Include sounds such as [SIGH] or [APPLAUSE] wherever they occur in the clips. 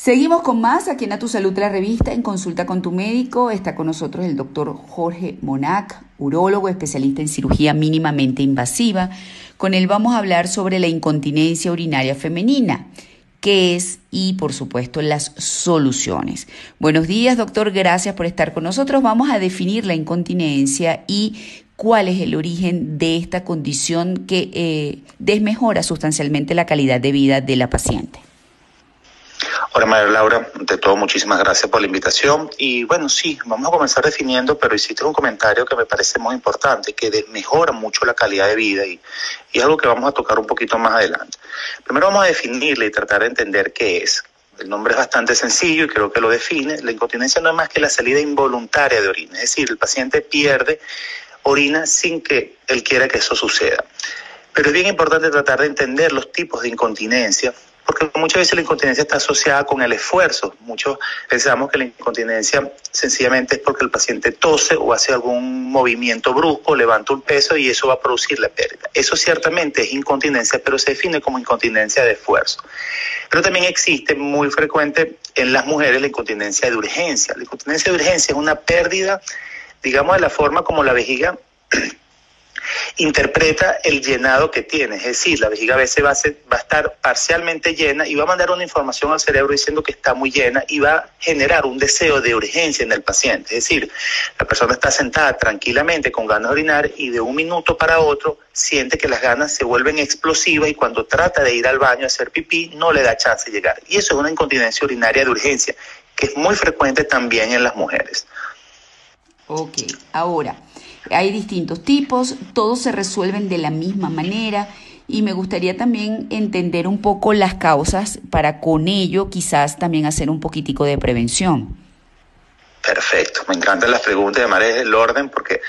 Seguimos con más aquí en A Tu Salud, la revista, en consulta con tu médico. Está con nosotros el doctor Jorge Monac, urólogo, especialista en cirugía mínimamente invasiva. Con él vamos a hablar sobre la incontinencia urinaria femenina, qué es y, por supuesto, las soluciones. Buenos días, doctor. Gracias por estar con nosotros. Vamos a definir la incontinencia y cuál es el origen de esta condición que eh, desmejora sustancialmente la calidad de vida de la paciente. Hola María Laura, de todo muchísimas gracias por la invitación. Y bueno, sí, vamos a comenzar definiendo, pero hiciste un comentario que me parece muy importante, que mejora mucho la calidad de vida y, y es algo que vamos a tocar un poquito más adelante. Primero vamos a definirle y tratar de entender qué es. El nombre es bastante sencillo y creo que lo define. La incontinencia no es más que la salida involuntaria de orina, es decir, el paciente pierde orina sin que él quiera que eso suceda. Pero es bien importante tratar de entender los tipos de incontinencia porque muchas veces la incontinencia está asociada con el esfuerzo. Muchos pensamos que la incontinencia sencillamente es porque el paciente tose o hace algún movimiento brusco, levanta un peso y eso va a producir la pérdida. Eso ciertamente es incontinencia, pero se define como incontinencia de esfuerzo. Pero también existe muy frecuente en las mujeres la incontinencia de urgencia. La incontinencia de urgencia es una pérdida, digamos, de la forma como la vejiga [CLEARS THROAT] interpreta el llenado que tiene, es decir, la vejiga a veces va a, va a estar parcialmente llena y va a mandar una información al cerebro diciendo que está muy llena y va a generar un deseo de urgencia en el paciente, es decir, la persona está sentada tranquilamente con ganas de orinar y de un minuto para otro siente que las ganas se vuelven explosivas y cuando trata de ir al baño a hacer pipí no le da chance de llegar. Y eso es una incontinencia urinaria de urgencia, que es muy frecuente también en las mujeres. Ok, ahora, hay distintos tipos, todos se resuelven de la misma manera y me gustaría también entender un poco las causas para con ello quizás también hacer un poquitico de prevención. Perfecto, me encantan las preguntas, además es el orden porque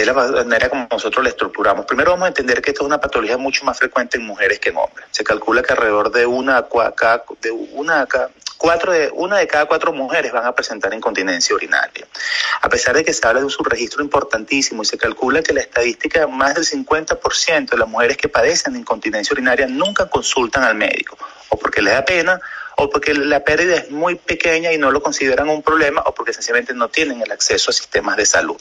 es la manera como nosotros la estructuramos. Primero vamos a entender que esto es una patología mucho más frecuente en mujeres que en hombres. Se calcula que alrededor de una, de una cuatro una de cada cuatro mujeres van a presentar incontinencia urinaria. A pesar de que se habla de un subregistro importantísimo y se calcula que la estadística, más del 50% de las mujeres que padecen de incontinencia urinaria nunca consultan al médico, o porque les da pena, o porque la pérdida es muy pequeña y no lo consideran un problema, o porque sencillamente no tienen el acceso a sistemas de salud.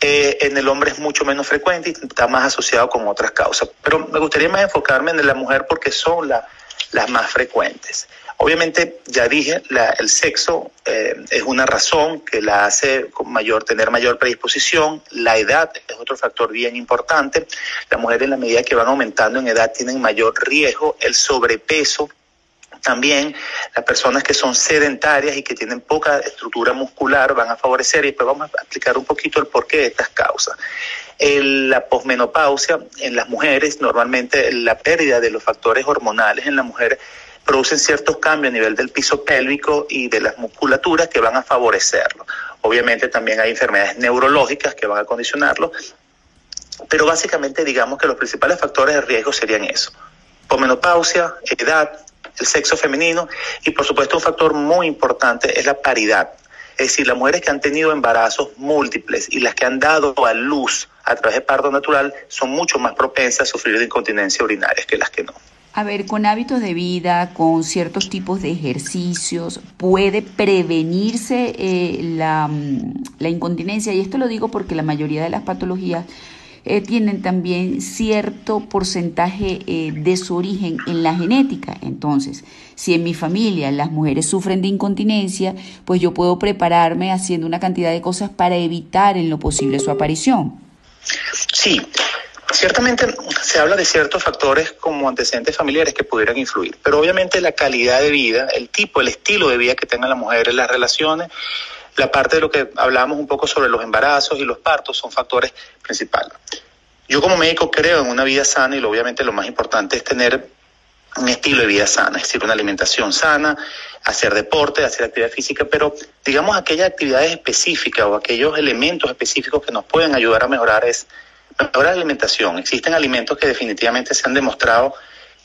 Eh, en el hombre es mucho menos frecuente y está más asociado con otras causas. Pero me gustaría más enfocarme en la mujer porque son las más frecuentes. Obviamente, ya dije, el sexo eh, es una razón que la hace mayor, tener mayor predisposición. La edad es otro factor bien importante. Las mujeres, en la medida que van aumentando en edad, tienen mayor riesgo. El sobrepeso también las personas que son sedentarias y que tienen poca estructura muscular van a favorecer y después vamos a explicar un poquito el porqué de estas causas. la posmenopausia en las mujeres, normalmente la pérdida de los factores hormonales en la mujer producen ciertos cambios a nivel del piso pélvico y de las musculaturas que van a favorecerlo. Obviamente también hay enfermedades neurológicas que van a condicionarlo, pero básicamente digamos que los principales factores de riesgo serían eso. Pomenopausia, edad, el sexo femenino y por supuesto un factor muy importante es la paridad. Es decir, las mujeres que han tenido embarazos múltiples y las que han dado a luz a través de parto natural son mucho más propensas a sufrir de incontinencia urinaria que las que no. A ver, con hábitos de vida, con ciertos tipos de ejercicios, puede prevenirse eh, la, mm, la, incontinencia. Y esto lo digo porque la mayoría de las patologías eh, tienen también cierto porcentaje eh, de su origen en la genética. Entonces, si en mi familia las mujeres sufren de incontinencia, pues yo puedo prepararme haciendo una cantidad de cosas para evitar en lo posible su aparición. Sí, Ciertamente se habla de ciertos factores como antecedentes familiares que pudieran influir, pero obviamente la calidad de vida, el tipo, el estilo de vida que tengan las mujeres, las relaciones, la parte de lo que hablábamos un poco sobre los embarazos y los partos son factores principales. Yo como médico creo en una vida sana y obviamente lo más importante es tener un estilo de vida sana, es decir, una alimentación sana, hacer deporte, hacer actividad física, pero digamos aquellas actividades específicas o aquellos elementos específicos que nos pueden ayudar a mejorar es Ahora la alimentación. Existen alimentos que definitivamente se han demostrado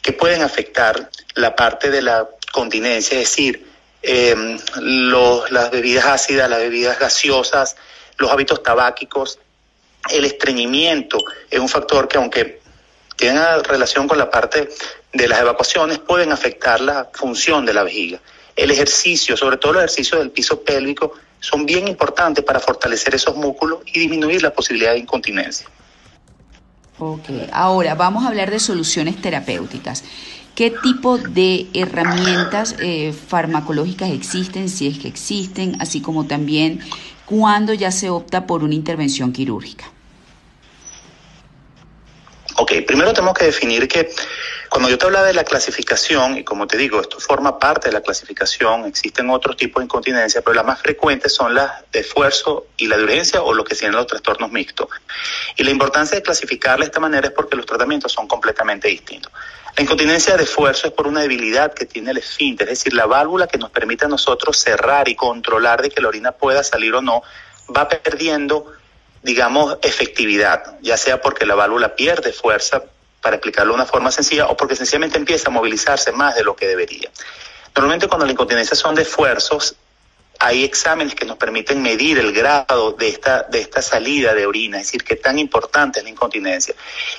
que pueden afectar la parte de la continencia, es decir, em, las bebidas ácidas, las bebidas gaseosas, los hábitos tabáquicos, el estreñimiento es un factor que aunque tiene relación con la parte de las evacuaciones, pueden afectar la función de la vejiga. el ejercicio, sobre todo los ejercicios del piso pélvico, son bien importantes para fortalecer esos músculos y disminuir la posibilidad de incontinencia. Ok, ahora vamos a hablar de soluciones terapéuticas. ¿Qué tipo de herramientas eh, farmacológicas existen, si es que existen, así como también cuándo ya se opta por una intervención quirúrgica? Ok, primero tenemos que definir que cuando yo te hablaba de la clasificación, y como te digo, esto forma parte de la clasificación, existen otros tipos de incontinencia, pero las más frecuentes son las de esfuerzo y la de urgencia o lo que tienen los trastornos mixtos. Y la importancia de clasificarla de esta manera es porque los tratamientos son completamente distintos. La incontinencia de esfuerzo es por una debilidad que tiene el esfínter, es decir, la válvula que nos permite a nosotros cerrar y controlar de que la orina pueda salir o no, va perdiendo digamos, efectividad, ya sea porque la válvula pierde fuerza, para explicarlo de una forma sencilla, o porque sencillamente empieza a movilizarse más de lo que debería. Normalmente cuando la incontinencia son de esfuerzos, hay exámenes que nos permiten medir el grado de esta, de esta salida de orina, es decir, qué tan importante es la incontinencia.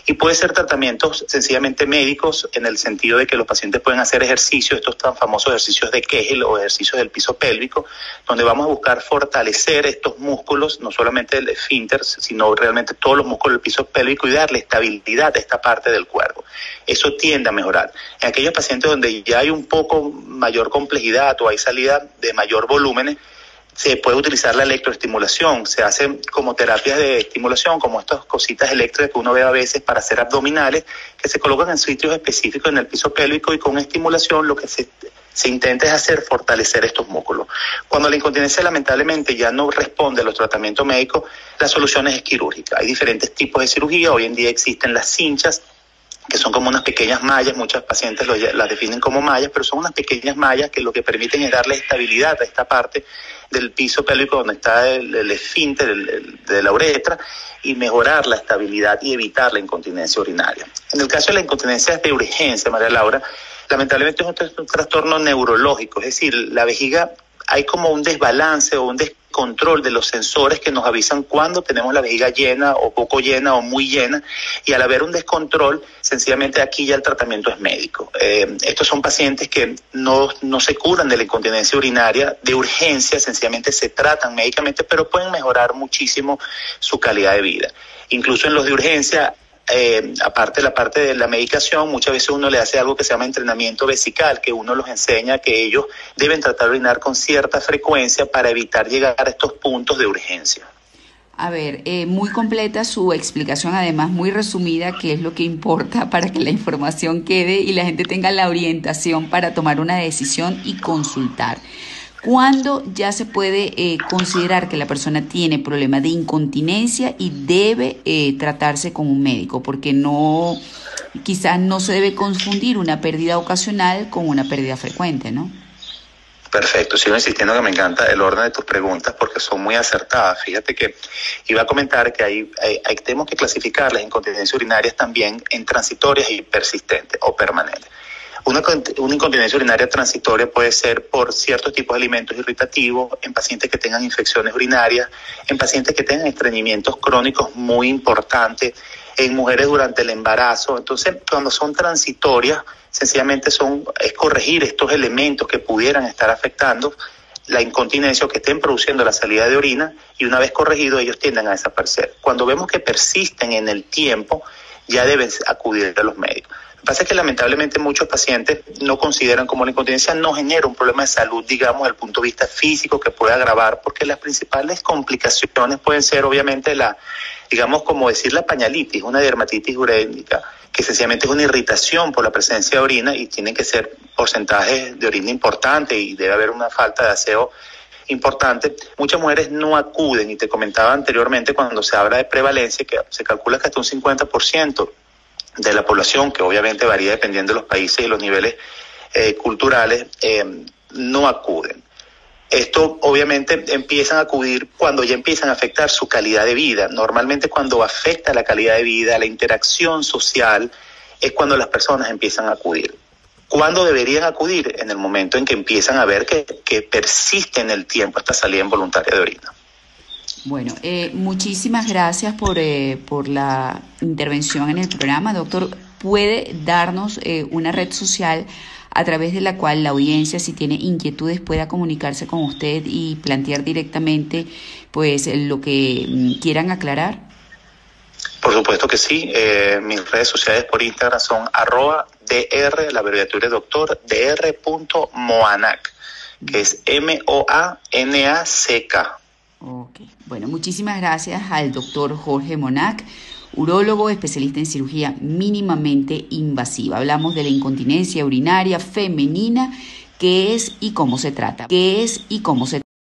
Y puede ser tratamientos sencillamente médicos en el sentido de que los pacientes pueden hacer ejercicios, estos tan famosos ejercicios de Kegel o ejercicios del piso pélvico, donde vamos a buscar fortalecer estos músculos, no solamente el esfínter, sino realmente todos los músculos del piso pélvico y darle estabilidad a esta parte del cuerpo. Eso tiende a mejorar. En aquellos pacientes donde ya hay un poco mayor complejidad o hay salida de mayor volumen, se puede utilizar la electroestimulación, se hacen como terapias de estimulación, como estas cositas eléctricas que uno ve a veces para hacer abdominales, que se colocan en sitios específicos en el piso pélvico y con estimulación lo que se, se intenta es hacer fortalecer estos músculos. Cuando la incontinencia lamentablemente ya no responde a los tratamientos médicos, la solución es quirúrgica. Hay diferentes tipos de cirugía, hoy en día existen las cinchas, que son como unas pequeñas mallas, muchos pacientes las definen como mallas, pero son unas pequeñas mallas que lo que permiten es darle estabilidad a esta parte del piso pélvico donde está el, esfínter de la uretra y mejorar la estabilidad y evitar la incontinencia urinaria. En el caso de la incontinencia de urgencia, María Laura, lamentablemente es un trastorno neurológico, es decir, la vejiga hay como un desbalance o un descontrol de los sensores que nos avisan cuando tenemos la vejiga llena o poco llena o muy llena y al haber un descontrol, sencillamente aquí ya el tratamiento es médico. Eh, estos son pacientes que no, no se curan de la incontinencia urinaria de urgencia, sencillamente se tratan médicamente, pero pueden mejorar muchísimo su calidad de vida. Incluso en los de urgencia eh, aparte de la parte de la medicación, muchas veces uno le hace algo que se llama entrenamiento vesical, que uno los enseña que ellos deben tratar de orinar con cierta frecuencia para evitar llegar a estos puntos de urgencia. A ver, eh, muy completa su explicación, además muy resumida, que es lo que importa [LAUGHS] para que la información quede y la gente tenga la orientación para tomar una decisión y consultar. ¿Cuándo ya se puede eh, considerar que la persona tiene problema de incontinencia y debe eh, tratarse con un médico? Porque no, quizás no se debe confundir una pérdida ocasional con una pérdida frecuente, ¿no? Perfecto, sigo insistiendo que me encanta el orden de tus preguntas porque son muy acertadas. Fíjate que iba a comentar que hay, hay tenemos que clasificar las incontinencias urinarias también en transitorias y persistentes o permanentes. Una, incontinencia urinaria transitoria puede ser por ciertos tipos de alimentos irritativos, en pacientes que tengan infecciones urinarias, en pacientes que tengan estreñimientos crónicos muy importantes, en mujeres durante el embarazo. Entonces, cuando son transitorias, sencillamente son, es corregir estos elementos que pudieran estar afectando la incontinencia o que estén produciendo la salida de orina y una vez corregido ellos tienden a desaparecer. Cuando vemos que persisten en el tiempo, ya deben acudir a los médicos pasa es que lamentablemente muchos pacientes no consideran como la incontinencia no genera un problema de salud, digamos, desde el punto de vista físico que puede agravar, porque las principales complicaciones pueden ser obviamente la, digamos, como decir la pañalitis, una dermatitis urénica, que sencillamente es una irritación por la presencia de orina y tienen que ser porcentajes de orina importantes y debe haber una falta de aseo importante, muchas mujeres no acuden, y te comentaba anteriormente cuando se habla de prevalencia, que se calcula que hasta un 50% de la población, que obviamente varía dependiendo de los países y los niveles eh, culturales, eh, no acuden. Esto obviamente empiezan a acudir cuando ya empiezan a afectar su calidad de vida. Normalmente cuando afecta la calidad de vida, la interacción social, es cuando las personas empiezan a acudir. ¿Cuándo deberían acudir? En el momento en que empiezan a ver que, que persiste en el tiempo esta salida involuntaria de orina. Bueno, eh, muchísimas gracias por, eh, por la intervención en el programa. Doctor, ¿puede darnos eh, una red social a través de la cual la audiencia, si tiene inquietudes, pueda comunicarse con usted y plantear directamente pues lo que mm, quieran aclarar? Por supuesto que sí. Eh, mis redes sociales por Instagram son arroba dr, la doctor, dr.moanac, que es M-O-A-N-A-C-K. Ok, bueno, muchísimas gracias al doctor Jorge Monac, urólogo, especialista en cirugía mínimamente invasiva. Hablamos de la incontinencia urinaria femenina, qué es y cómo se trata. ¿Qué es y cómo se